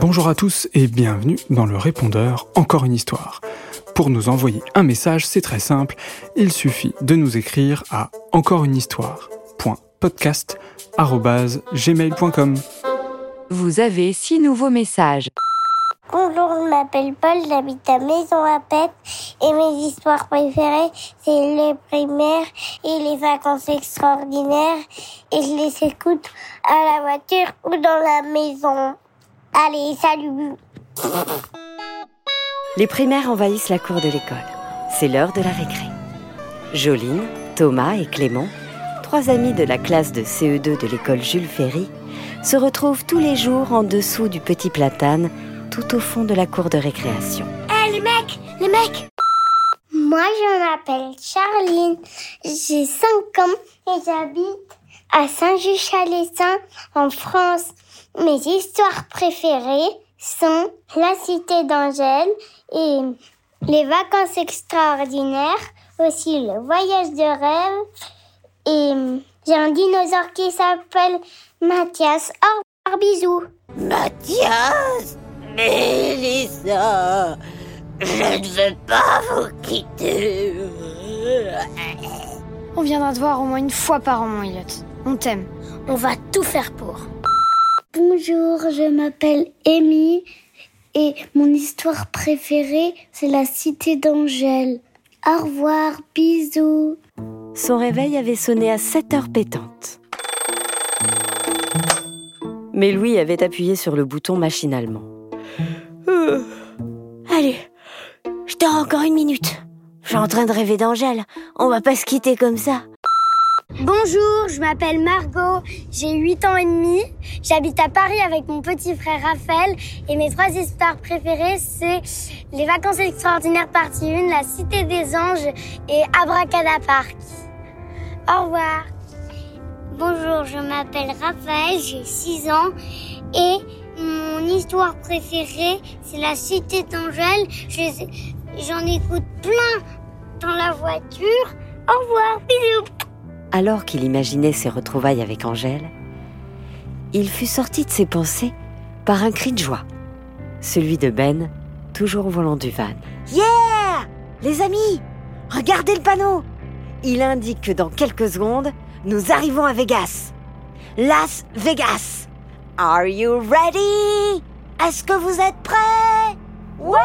Bonjour à tous et bienvenue dans le répondeur Encore une histoire. Pour nous envoyer un message, c'est très simple, il suffit de nous écrire à encoreunehistoire.podcast@gmail.com. Vous avez six nouveaux messages. Bonjour, je m'appelle Paul, j'habite à Maison à Pète et mes histoires préférées, c'est les primaires et les vacances extraordinaires et je les écoute à la voiture ou dans la maison. Allez, salut Les primaires envahissent la cour de l'école. C'est l'heure de la récré. Joline, Thomas et Clément, trois amis de la classe de CE2 de l'école Jules Ferry, se retrouvent tous les jours en dessous du petit platane, tout au fond de la cour de récréation. Hé les mecs, les mecs Moi je m'appelle Charline, j'ai 5 ans et j'habite à Saint-Just-Chalestin en France. Mes histoires préférées sont La Cité d'Angèle et Les Vacances extraordinaires, aussi Le Voyage de rêve et j'ai un dinosaure qui s'appelle Mathias. Au revoir, bisous. Mathias? Mélissa Je ne veux pas vous quitter On viendra te voir au moins une fois par an, mon Elliot. On t'aime. On va tout faire pour. Bonjour, je m'appelle Amy et mon histoire préférée, c'est la cité d'Angèle. Au revoir, bisous. Son réveil avait sonné à 7 heures pétantes. Mais Louis avait appuyé sur le bouton machinalement. Euh, Allez, je dors encore une minute. Je suis en train de rêver d'Angèle. On va pas se quitter comme ça. Bonjour, je m'appelle Margot, j'ai 8 ans et demi, j'habite à Paris avec mon petit frère Raphaël et mes trois histoires préférées c'est Les vacances extraordinaires partie 1, La cité des anges et Abracadapark. Au revoir. Bonjour, je m'appelle Raphaël, j'ai 6 ans et mon histoire préférée, c'est la cité d'Angèle. Je- J'en écoute plein dans la voiture. Au revoir, bisous. Alors qu'il imaginait ses retrouvailles avec Angèle, il fut sorti de ses pensées par un cri de joie, celui de Ben, toujours au volant du van. Yeah Les amis, regardez le panneau. Il indique que dans quelques secondes, nous arrivons à Vegas. Las Vegas. Are you ready? Est-ce que vous êtes prêts? Ouais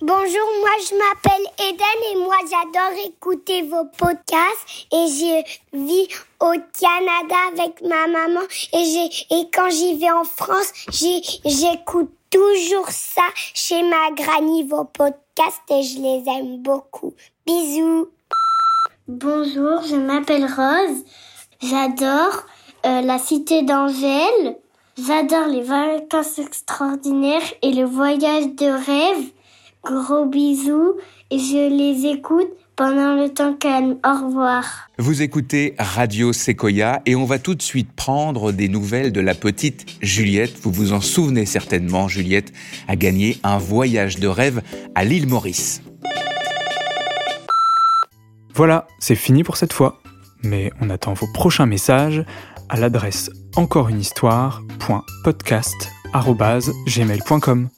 Bonjour, moi je m'appelle Eden et moi j'adore écouter vos podcasts et je vis au Canada avec ma maman et j'ai et quand j'y vais en France, j'ai- j'écoute toujours ça chez ma granny vos podcasts et je les aime beaucoup. Bisous. Bonjour, je m'appelle Rose. J'adore euh, la cité d'Angèle. J'adore les vacances extraordinaires et le voyage de rêve. Gros bisous et je les écoute pendant le temps calme. Au revoir. Vous écoutez Radio Sequoia et on va tout de suite prendre des nouvelles de la petite Juliette. Vous vous en souvenez certainement, Juliette a gagné un voyage de rêve à l'île Maurice. Voilà, c'est fini pour cette fois. Mais on attend vos prochains messages à l'adresse encoreunehistoire.podcast@gmail.com.